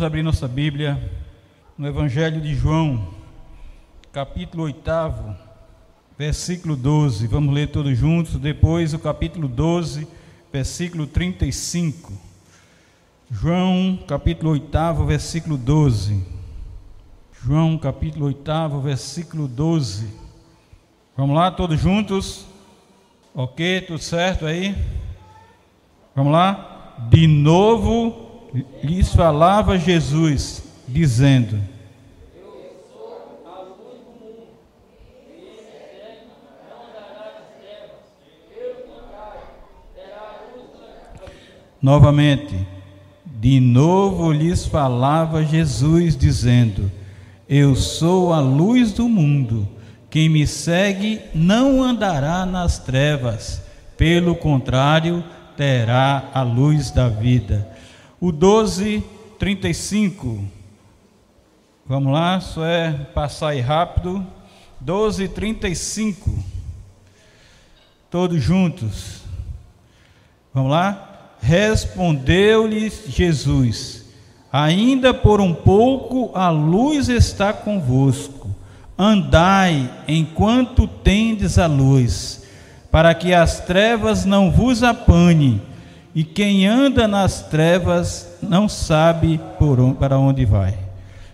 Vamos abrir nossa Bíblia no Evangelho de João, capítulo 8, versículo 12. Vamos ler todos juntos. Depois, o capítulo 12, versículo 35. João, capítulo 8, versículo 12. João, capítulo 8, versículo 12. Vamos lá, todos juntos? Ok, tudo certo aí? Vamos lá? De novo lhes falava Jesus, dizendo: Novamente, de novo lhes falava Jesus, dizendo: Eu sou a luz do mundo. Quem me segue não andará nas trevas, pelo contrário, terá a luz da vida. O 12, 35. Vamos lá, só é passar aí rápido. 12, 35. Todos juntos. Vamos lá? Respondeu-lhes Jesus: Ainda por um pouco a luz está convosco. Andai enquanto tendes a luz, para que as trevas não vos apanhem e quem anda nas trevas não sabe por, para onde vai.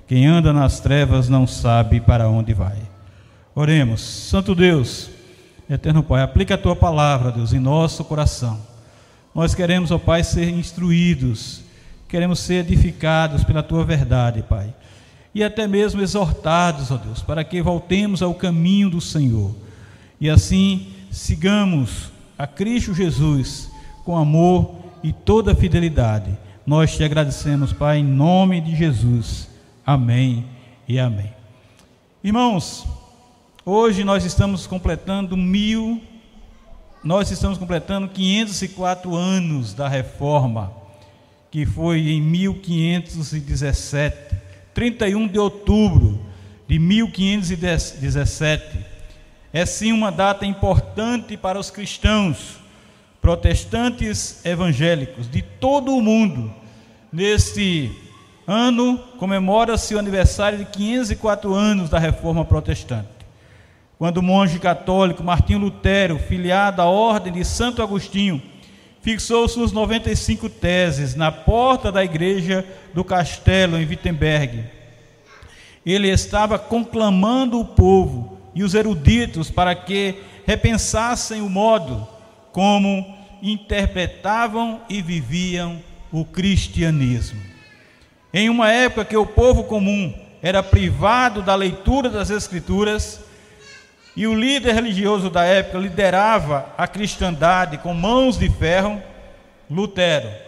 Quem anda nas trevas não sabe para onde vai. Oremos, Santo Deus, Eterno Pai, aplica a tua palavra, Deus, em nosso coração. Nós queremos, ó Pai, ser instruídos, queremos ser edificados pela tua verdade, Pai, e até mesmo exortados, ó Deus, para que voltemos ao caminho do Senhor e assim sigamos a Cristo Jesus com amor e toda fidelidade. Nós te agradecemos, Pai, em nome de Jesus. Amém e amém. Irmãos, hoje nós estamos completando mil, nós estamos completando 504 anos da reforma, que foi em 1517, 31 de outubro de 1517. É sim uma data importante para os cristãos protestantes evangélicos de todo o mundo. Neste ano comemora-se o aniversário de 504 anos da Reforma Protestante. Quando o monge católico Martinho Lutero, filiado à Ordem de Santo Agostinho, fixou suas 95 teses na porta da igreja do castelo em Wittenberg. Ele estava conclamando o povo e os eruditos para que repensassem o modo como interpretavam e viviam o cristianismo. Em uma época que o povo comum era privado da leitura das Escrituras, e o líder religioso da época liderava a cristandade com mãos de ferro, Lutero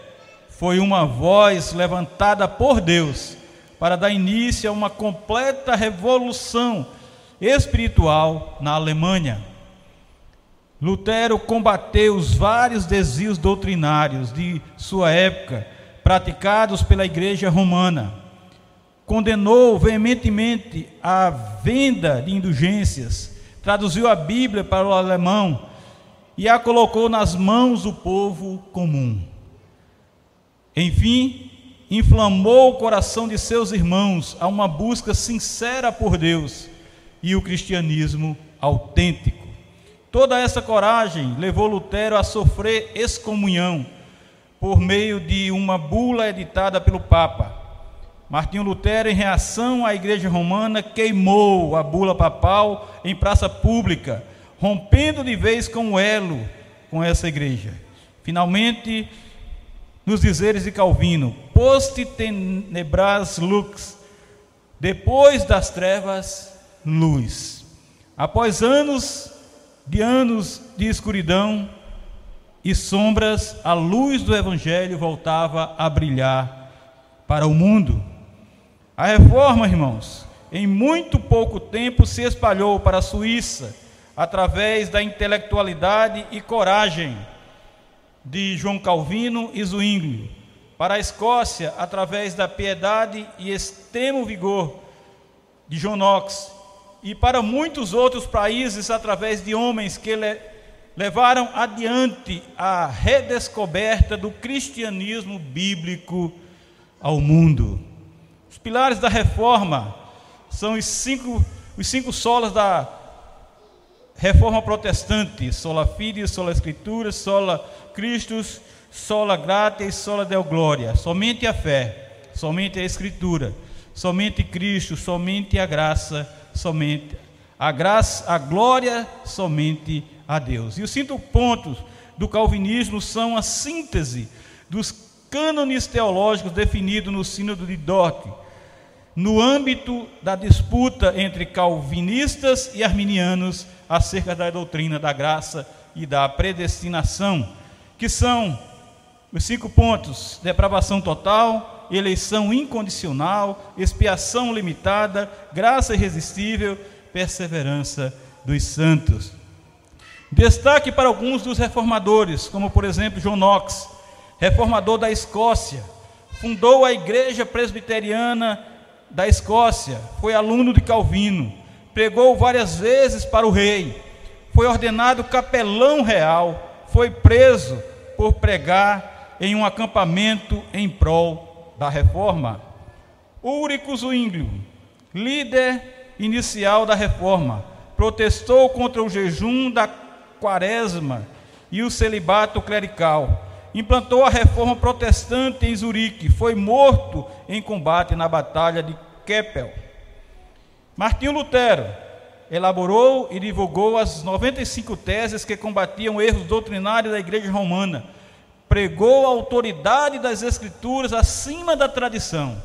foi uma voz levantada por Deus para dar início a uma completa revolução espiritual na Alemanha. Lutero combateu os vários desvios doutrinários de sua época, praticados pela Igreja Romana. Condenou veementemente a venda de indulgências, traduziu a Bíblia para o alemão e a colocou nas mãos do povo comum. Enfim, inflamou o coração de seus irmãos a uma busca sincera por Deus e o cristianismo autêntico. Toda essa coragem levou Lutero a sofrer excomunhão por meio de uma bula editada pelo Papa. Martinho Lutero, em reação à Igreja Romana, queimou a bula papal em praça pública, rompendo de vez com o elo com essa igreja. Finalmente, nos dizeres de Calvino, post tenebras lux, depois das trevas, luz. Após anos de anos de escuridão e sombras, a luz do Evangelho voltava a brilhar para o mundo. A reforma, irmãos, em muito pouco tempo se espalhou para a Suíça, através da intelectualidade e coragem de João Calvino e Zwingli, para a Escócia, através da piedade e extremo vigor de John Knox e para muitos outros países através de homens que le levaram adiante a redescoberta do cristianismo bíblico ao mundo. Os pilares da reforma são os cinco, os cinco solas da reforma protestante: sola fide, sola escritura, sola Christus, sola gratia e sola deo gloria. Somente a fé, somente a escritura, somente Cristo, somente a graça, somente a graça, a glória somente a Deus. E os cinco pontos do calvinismo são a síntese dos cânones teológicos definidos no Sínodo de Dort, no âmbito da disputa entre calvinistas e arminianos acerca da doutrina da graça e da predestinação, que são os cinco pontos: depravação total, eleição incondicional, expiação limitada, graça irresistível, perseverança dos santos. Destaque para alguns dos reformadores, como por exemplo John Knox, reformador da Escócia, fundou a Igreja Presbiteriana da Escócia, foi aluno de Calvino, pregou várias vezes para o rei, foi ordenado capelão real, foi preso por pregar em um acampamento em prol da reforma. Ulrico Zwinglio, líder inicial da reforma, protestou contra o jejum da quaresma e o celibato clerical. Implantou a reforma protestante em Zurique, foi morto em combate na batalha de Keppel. Martinho Lutero elaborou e divulgou as 95 teses que combatiam erros doutrinários da Igreja Romana. Pregou a autoridade das Escrituras acima da tradição.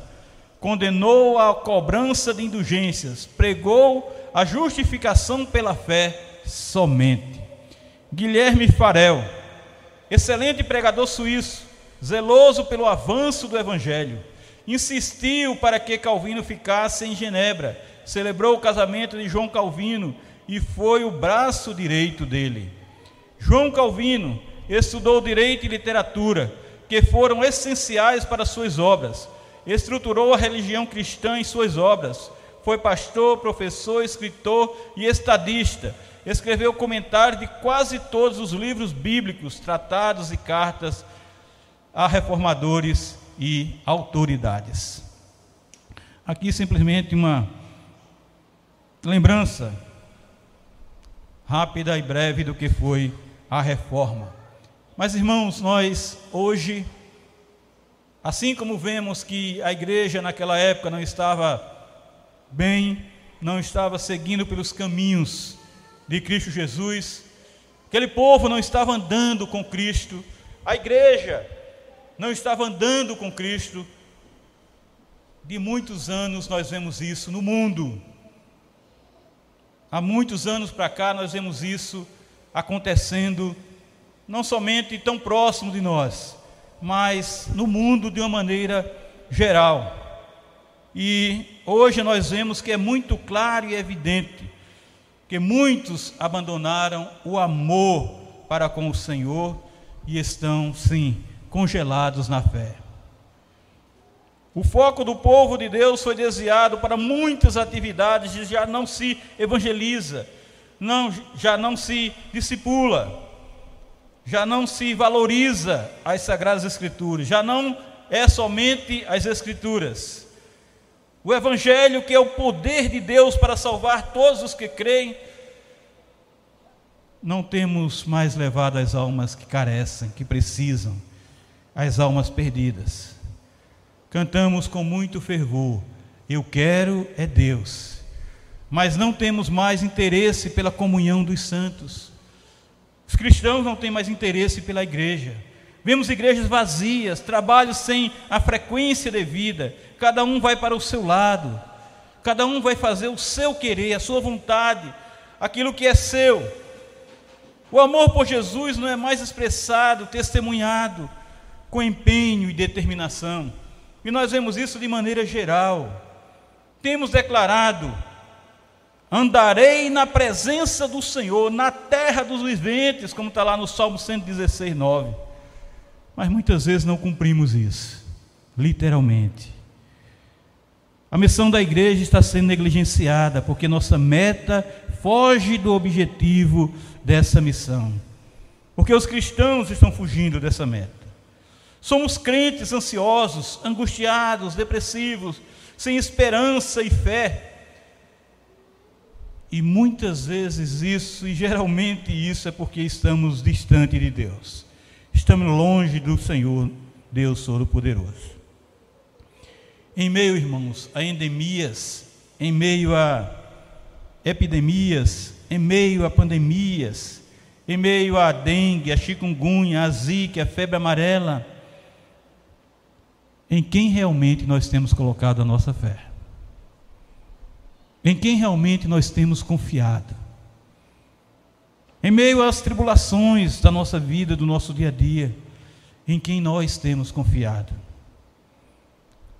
Condenou a cobrança de indulgências. Pregou a justificação pela fé somente. Guilherme Farel, excelente pregador suíço, zeloso pelo avanço do Evangelho, insistiu para que Calvino ficasse em Genebra, celebrou o casamento de João Calvino e foi o braço direito dele. João Calvino estudou direito e literatura, que foram essenciais para suas obras, estruturou a religião cristã em suas obras, foi pastor, professor, escritor e estadista escreveu comentários de quase todos os livros bíblicos, tratados e cartas a reformadores e autoridades. Aqui simplesmente uma lembrança rápida e breve do que foi a reforma. Mas irmãos, nós hoje, assim como vemos que a igreja naquela época não estava bem, não estava seguindo pelos caminhos de Cristo Jesus. Aquele povo não estava andando com Cristo, a igreja não estava andando com Cristo. De muitos anos nós vemos isso no mundo. Há muitos anos para cá nós vemos isso acontecendo, não somente tão próximo de nós, mas no mundo de uma maneira geral. E hoje nós vemos que é muito claro e evidente que muitos abandonaram o amor para com o Senhor e estão, sim, congelados na fé. O foco do povo de Deus foi desviado para muitas atividades e já não se evangeliza, não, já não se discipula, já não se valoriza as Sagradas Escrituras, já não é somente as Escrituras. O Evangelho, que é o poder de Deus para salvar todos os que creem, não temos mais levado as almas que carecem, que precisam, as almas perdidas. Cantamos com muito fervor: Eu quero é Deus, mas não temos mais interesse pela comunhão dos santos. Os cristãos não têm mais interesse pela igreja. Vemos igrejas vazias, trabalhos sem a frequência devida, cada um vai para o seu lado, cada um vai fazer o seu querer, a sua vontade, aquilo que é seu. O amor por Jesus não é mais expressado, testemunhado, com empenho e determinação. E nós vemos isso de maneira geral. Temos declarado: andarei na presença do Senhor, na terra dos viventes, como está lá no Salmo 116, 9. Mas muitas vezes não cumprimos isso, literalmente. A missão da igreja está sendo negligenciada, porque nossa meta foge do objetivo dessa missão. Porque os cristãos estão fugindo dessa meta. Somos crentes ansiosos, angustiados, depressivos, sem esperança e fé. E muitas vezes isso, e geralmente isso, é porque estamos distante de Deus, estamos longe do Senhor, Deus Todo-Poderoso. Em meio, irmãos, a endemias, em meio a epidemias, em meio a pandemias, em meio à dengue, a chikungunya, a zika, a febre amarela, em quem realmente nós temos colocado a nossa fé? Em quem realmente nós temos confiado? Em meio às tribulações da nossa vida, do nosso dia a dia, em quem nós temos confiado?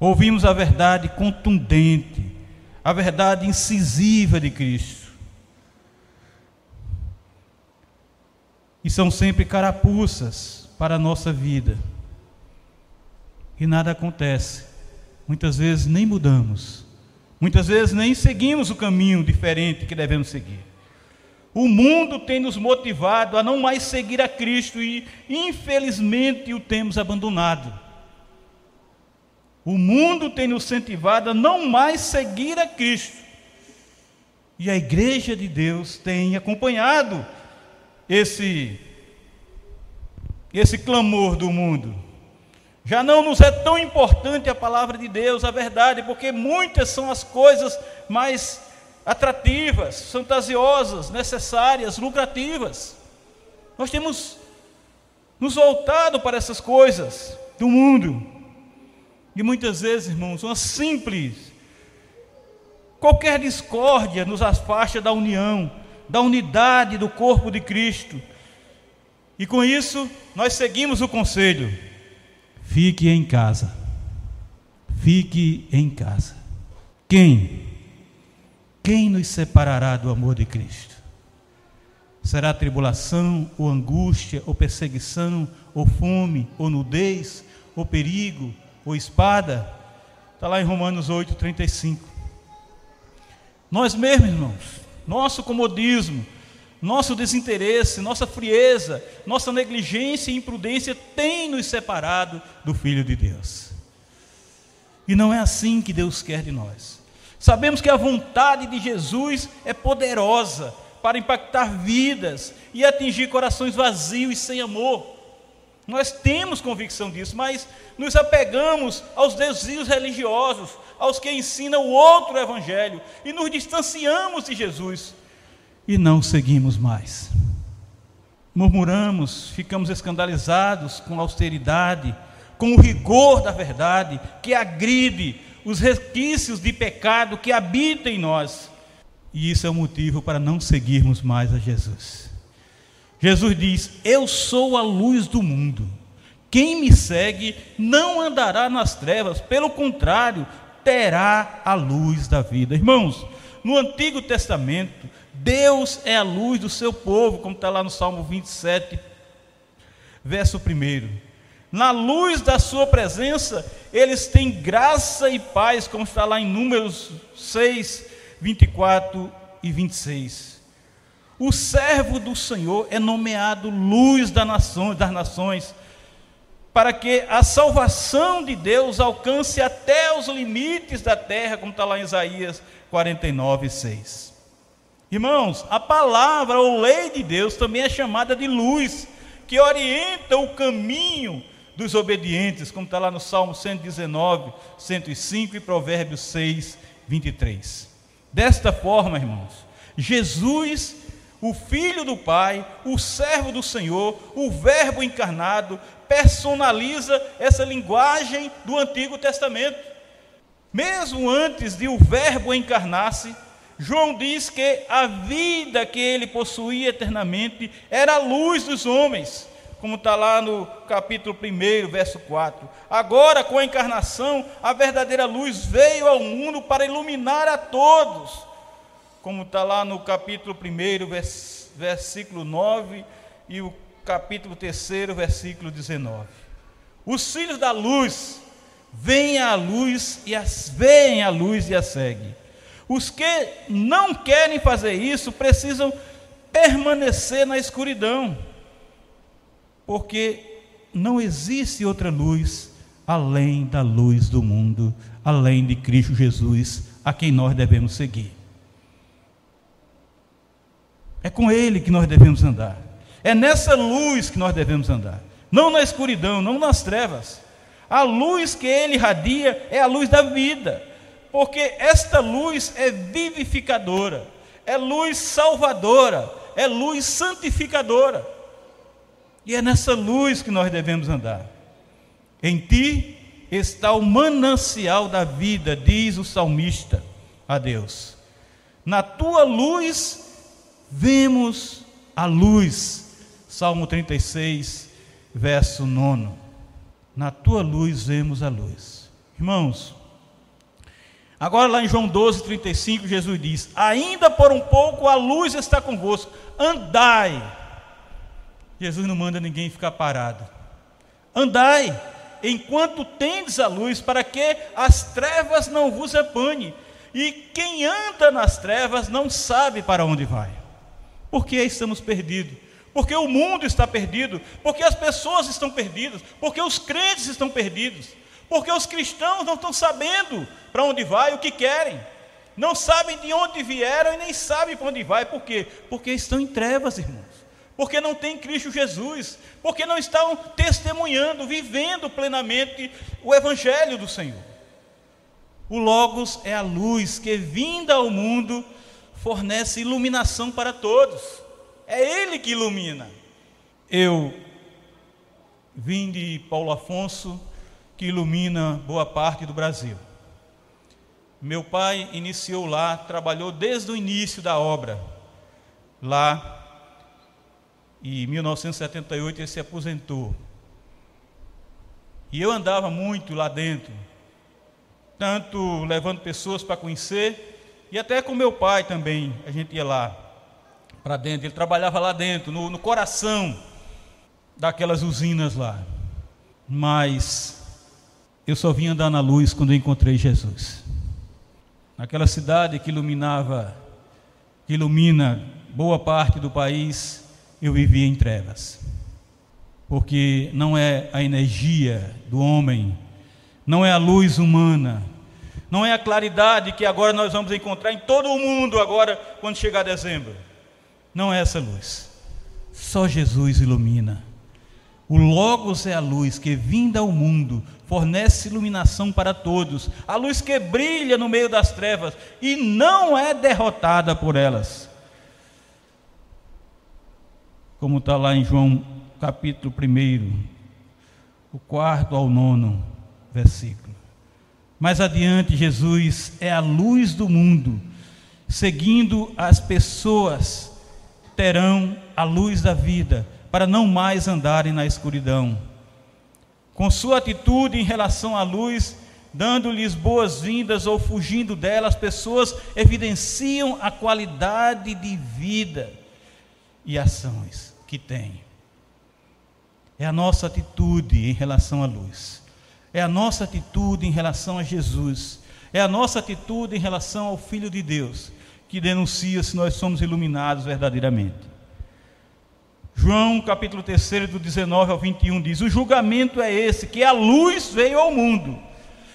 Ouvimos a verdade contundente, a verdade incisiva de Cristo. E são sempre carapuças para a nossa vida. E nada acontece. Muitas vezes nem mudamos. Muitas vezes nem seguimos o caminho diferente que devemos seguir. O mundo tem nos motivado a não mais seguir a Cristo e, infelizmente, o temos abandonado. O mundo tem nos incentivado a não mais seguir a Cristo. E a igreja de Deus tem acompanhado esse esse clamor do mundo. Já não nos é tão importante a palavra de Deus, a verdade, porque muitas são as coisas mais atrativas, fantasiosas, necessárias, lucrativas. Nós temos nos voltado para essas coisas do mundo. E muitas vezes, irmãos, uma simples, qualquer discórdia nos afasta da união, da unidade do corpo de Cristo. E com isso, nós seguimos o conselho: fique em casa. Fique em casa. Quem? Quem nos separará do amor de Cristo? Será tribulação, ou angústia, ou perseguição, ou fome, ou nudez, ou perigo, ou espada. Está lá em Romanos 8, 35. Nós mesmos, irmãos, nosso comodismo, nosso desinteresse, nossa frieza, nossa negligência e imprudência tem nos separado do Filho de Deus. E não é assim que Deus quer de nós. Sabemos que a vontade de Jesus é poderosa para impactar vidas e atingir corações vazios e sem amor. Nós temos convicção disso, mas nos apegamos aos desvios religiosos, aos que ensinam o outro evangelho, e nos distanciamos de Jesus e não seguimos mais. Murmuramos, ficamos escandalizados com a austeridade, com o rigor da verdade que agride os resquícios de pecado que habitam em nós. E isso é o motivo para não seguirmos mais a Jesus. Jesus diz: Eu sou a luz do mundo. Quem me segue não andará nas trevas, pelo contrário, terá a luz da vida. Irmãos, no Antigo Testamento, Deus é a luz do seu povo, como está lá no Salmo 27, verso 1. Na luz da sua presença, eles têm graça e paz, como está lá em Números 6, 24 e 26. O servo do Senhor é nomeado luz das nações, das nações, para que a salvação de Deus alcance até os limites da terra, como está lá em Isaías 49, 6. Irmãos, a palavra ou lei de Deus também é chamada de luz, que orienta o caminho dos obedientes, como está lá no Salmo 119, 105 e Provérbios 6, 23. Desta forma, irmãos, Jesus o Filho do Pai, o servo do Senhor, o Verbo encarnado, personaliza essa linguagem do Antigo Testamento. Mesmo antes de o Verbo encarnar-se, João diz que a vida que ele possuía eternamente era a luz dos homens, como está lá no capítulo 1, verso 4. Agora, com a encarnação, a verdadeira luz veio ao mundo para iluminar a todos como está lá no capítulo 1, versículo 9, e o capítulo 3, versículo 19. Os filhos da luz vêm à luz e as veem a luz e a seguem. Os que não querem fazer isso precisam permanecer na escuridão, porque não existe outra luz além da luz do mundo, além de Cristo Jesus, a quem nós devemos seguir. É com Ele que nós devemos andar. É nessa luz que nós devemos andar. Não na escuridão, não nas trevas. A luz que Ele irradia é a luz da vida. Porque esta luz é vivificadora, é luz salvadora, é luz santificadora. E é nessa luz que nós devemos andar. Em ti está o manancial da vida, diz o salmista a Deus. Na tua luz vemos a luz. Salmo 36, verso 9. Na tua luz vemos a luz. Irmãos, agora lá em João 12, 35, Jesus diz: Ainda por um pouco a luz está convosco, andai. Jesus não manda ninguém ficar parado. Andai, enquanto tendes a luz, para que as trevas não vos apanhem. E quem anda nas trevas não sabe para onde vai. Porque estamos perdidos. Porque o mundo está perdido. Porque as pessoas estão perdidas. Porque os crentes estão perdidos. Porque os cristãos não estão sabendo para onde vai, o que querem. Não sabem de onde vieram e nem sabem para onde vai. Por quê? Porque estão em trevas, irmãos porque não tem Cristo Jesus, porque não estão testemunhando, vivendo plenamente o Evangelho do Senhor. O Logos é a luz que, vinda ao mundo, fornece iluminação para todos. É Ele que ilumina. Eu vim de Paulo Afonso, que ilumina boa parte do Brasil. Meu pai iniciou lá, trabalhou desde o início da obra, lá e em 1978 ele se aposentou. E eu andava muito lá dentro, tanto levando pessoas para conhecer, e até com meu pai também, a gente ia lá para dentro. Ele trabalhava lá dentro, no, no coração daquelas usinas lá. Mas eu só vim andar na luz quando encontrei Jesus. Naquela cidade que iluminava, que ilumina boa parte do país, eu vivia em trevas. Porque não é a energia do homem, não é a luz humana, não é a claridade que agora nós vamos encontrar em todo o mundo agora quando chegar dezembro. Não é essa luz. Só Jesus ilumina. O Logos é a luz que, vinda ao mundo, fornece iluminação para todos, a luz que brilha no meio das trevas e não é derrotada por elas como está lá em João capítulo 1, o quarto ao nono versículo. Mais adiante, Jesus é a luz do mundo, seguindo as pessoas terão a luz da vida, para não mais andarem na escuridão. Com sua atitude em relação à luz, dando-lhes boas-vindas ou fugindo dela, as pessoas evidenciam a qualidade de vida e ações que tem. É a nossa atitude em relação à luz. É a nossa atitude em relação a Jesus. É a nossa atitude em relação ao Filho de Deus que denuncia se nós somos iluminados verdadeiramente. João capítulo 3, do 19 ao 21 diz: O julgamento é esse, que a luz veio ao mundo,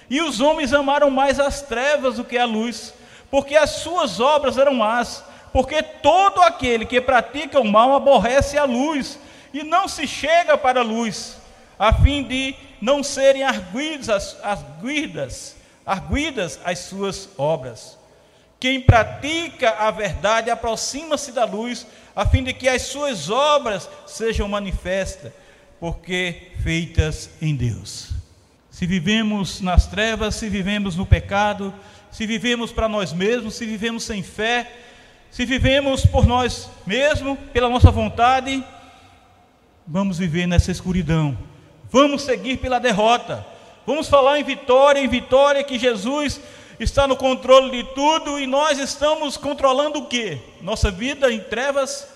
e os homens amaram mais as trevas do que a luz, porque as suas obras eram más porque todo aquele que pratica o mal aborrece a luz e não se chega para a luz, a fim de não serem arguidas as, arguidas, arguidas as suas obras. Quem pratica a verdade aproxima-se da luz, a fim de que as suas obras sejam manifestas, porque feitas em Deus. Se vivemos nas trevas, se vivemos no pecado, se vivemos para nós mesmos, se vivemos sem fé, se vivemos por nós mesmos, pela nossa vontade, vamos viver nessa escuridão. Vamos seguir pela derrota. Vamos falar em vitória, em vitória que Jesus está no controle de tudo e nós estamos controlando o que? Nossa vida em trevas.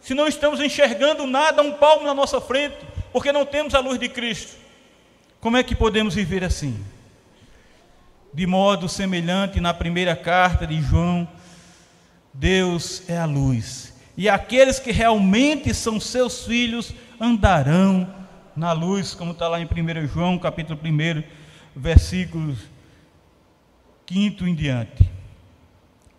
Se não estamos enxergando nada, um palmo na nossa frente, porque não temos a luz de Cristo. Como é que podemos viver assim? De modo semelhante na primeira carta de João, Deus é a luz, e aqueles que realmente são seus filhos andarão na luz, como está lá em 1 João, capítulo 1, versículos 5 em diante.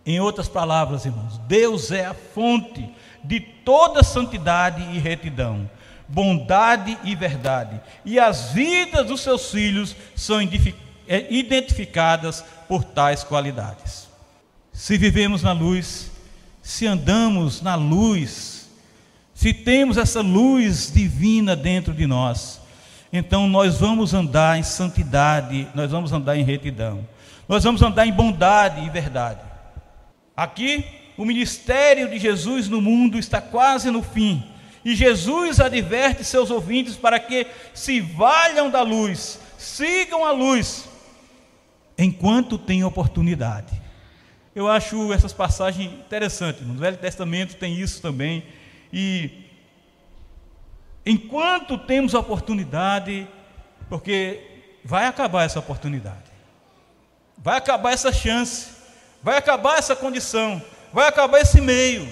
Em outras palavras, irmãos, Deus é a fonte de toda santidade e retidão, bondade e verdade, e as vidas dos seus filhos são é, identificadas por tais qualidades. Se vivemos na luz, se andamos na luz, se temos essa luz divina dentro de nós, então nós vamos andar em santidade, nós vamos andar em retidão, nós vamos andar em bondade e verdade. Aqui, o ministério de Jesus no mundo está quase no fim, e Jesus adverte seus ouvintes para que se valham da luz, sigam a luz, enquanto tem oportunidade. Eu acho essas passagens interessantes. No Velho Testamento tem isso também. E enquanto temos oportunidade, porque vai acabar essa oportunidade, vai acabar essa chance, vai acabar essa condição, vai acabar esse meio.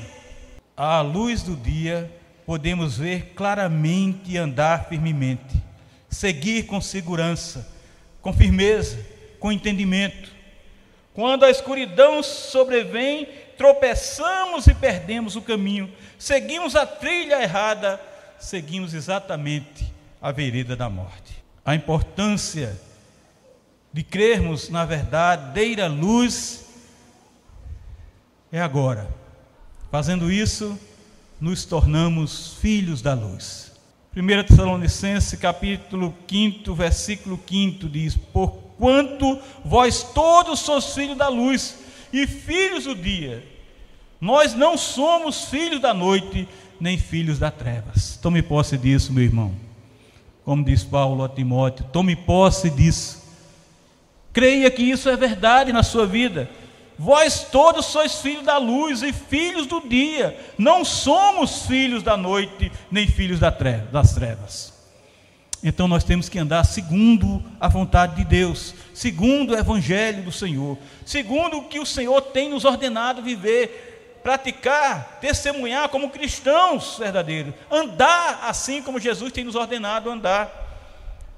À luz do dia, podemos ver claramente e andar firmemente, seguir com segurança, com firmeza, com entendimento. Quando a escuridão sobrevém, tropeçamos e perdemos o caminho, seguimos a trilha errada, seguimos exatamente a vereda da morte. A importância de crermos na verdadeira luz é agora. Fazendo isso, nos tornamos filhos da luz. 1 Tessalonicenses capítulo 5, versículo 5 diz: Por quanto vós todos sois filhos da luz e filhos do dia. Nós não somos filhos da noite, nem filhos das trevas. Tome posse disso, meu irmão. Como diz Paulo a Timóteo, tome posse disso. Creia que isso é verdade na sua vida. Vós todos sois filhos da luz e filhos do dia. Não somos filhos da noite, nem filhos das trevas. Então nós temos que andar segundo a vontade de Deus, segundo o evangelho do Senhor, segundo o que o Senhor tem nos ordenado viver, praticar, testemunhar como cristãos verdadeiros, andar assim como Jesus tem nos ordenado andar.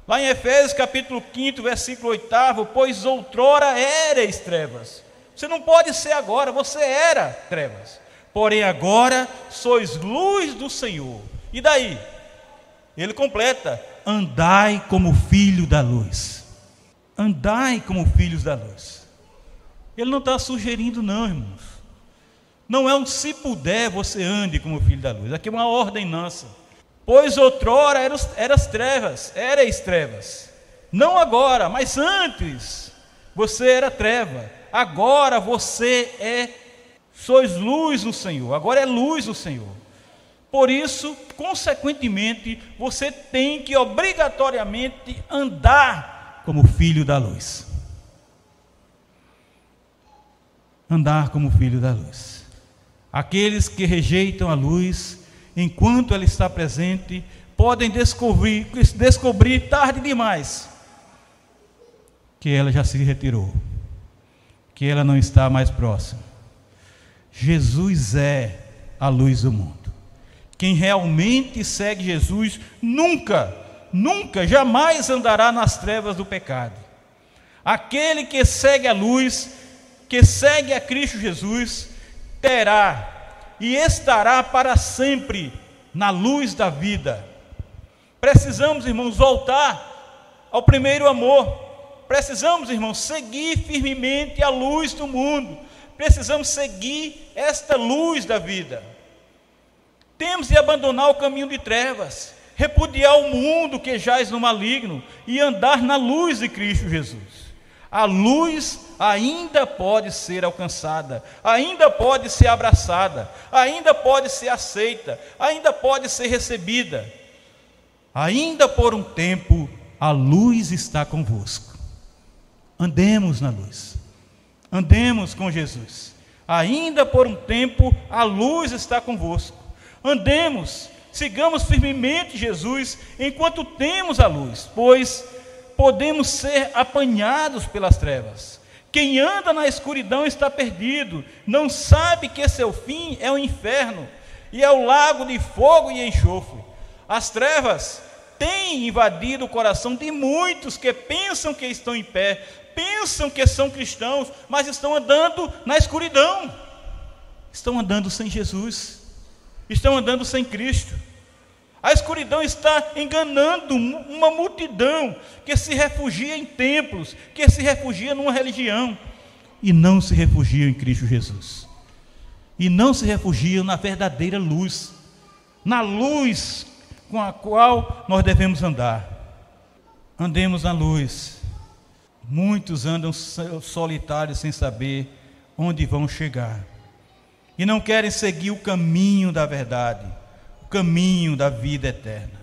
Lá em Efésios capítulo 5, versículo 8, pois outrora erais trevas. Você não pode ser agora, você era trevas. Porém agora sois luz do Senhor. E daí? Ele completa: andai como filho da luz. Andai como filhos da luz. Ele não está sugerindo, não, irmãos. Não é um se puder você ande como filho da luz. Aqui é uma ordem nossa. Pois outrora eras, eras trevas, erais trevas. Não agora, mas antes você era treva. Agora você é, sois luz no Senhor. Agora é luz no Senhor. Por isso, consequentemente, você tem que obrigatoriamente andar como filho da luz. Andar como filho da luz. Aqueles que rejeitam a luz, enquanto ela está presente, podem descobrir, descobrir tarde demais que ela já se retirou, que ela não está mais próxima. Jesus é a luz do mundo. Quem realmente segue Jesus nunca, nunca, jamais andará nas trevas do pecado. Aquele que segue a luz, que segue a Cristo Jesus, terá e estará para sempre na luz da vida. Precisamos, irmãos, voltar ao primeiro amor. Precisamos, irmãos, seguir firmemente a luz do mundo. Precisamos seguir esta luz da vida. Temos de abandonar o caminho de trevas, repudiar o mundo que jaz no maligno e andar na luz de Cristo Jesus. A luz ainda pode ser alcançada, ainda pode ser abraçada, ainda pode ser aceita, ainda pode ser recebida. Ainda por um tempo a luz está convosco. Andemos na luz. Andemos com Jesus. Ainda por um tempo a luz está convosco. Andemos, sigamos firmemente Jesus enquanto temos a luz, pois podemos ser apanhados pelas trevas. Quem anda na escuridão está perdido, não sabe que seu fim é o inferno e é o lago de fogo e enxofre. As trevas tem invadido o coração de muitos que pensam que estão em pé, pensam que são cristãos, mas estão andando na escuridão, estão andando sem Jesus, estão andando sem Cristo. A escuridão está enganando uma multidão que se refugia em templos, que se refugia numa religião e não se refugia em Cristo Jesus. E não se refugia na verdadeira luz, na luz com a qual nós devemos andar. Andemos na luz. Muitos andam solitários sem saber onde vão chegar. E não querem seguir o caminho da verdade caminho da vida eterna.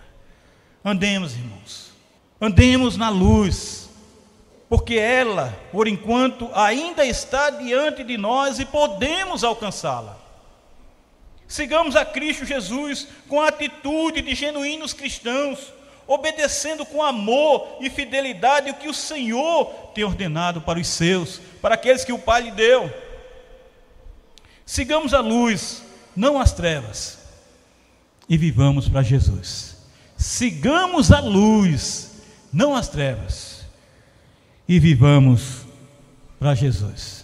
Andemos, irmãos, andemos na luz, porque ela, por enquanto, ainda está diante de nós e podemos alcançá-la. Sigamos a Cristo Jesus com a atitude de genuínos cristãos, obedecendo com amor e fidelidade o que o Senhor tem ordenado para os seus, para aqueles que o Pai lhe deu. Sigamos a luz, não as trevas e vivamos para Jesus. Sigamos a luz, não as trevas, e vivamos para Jesus.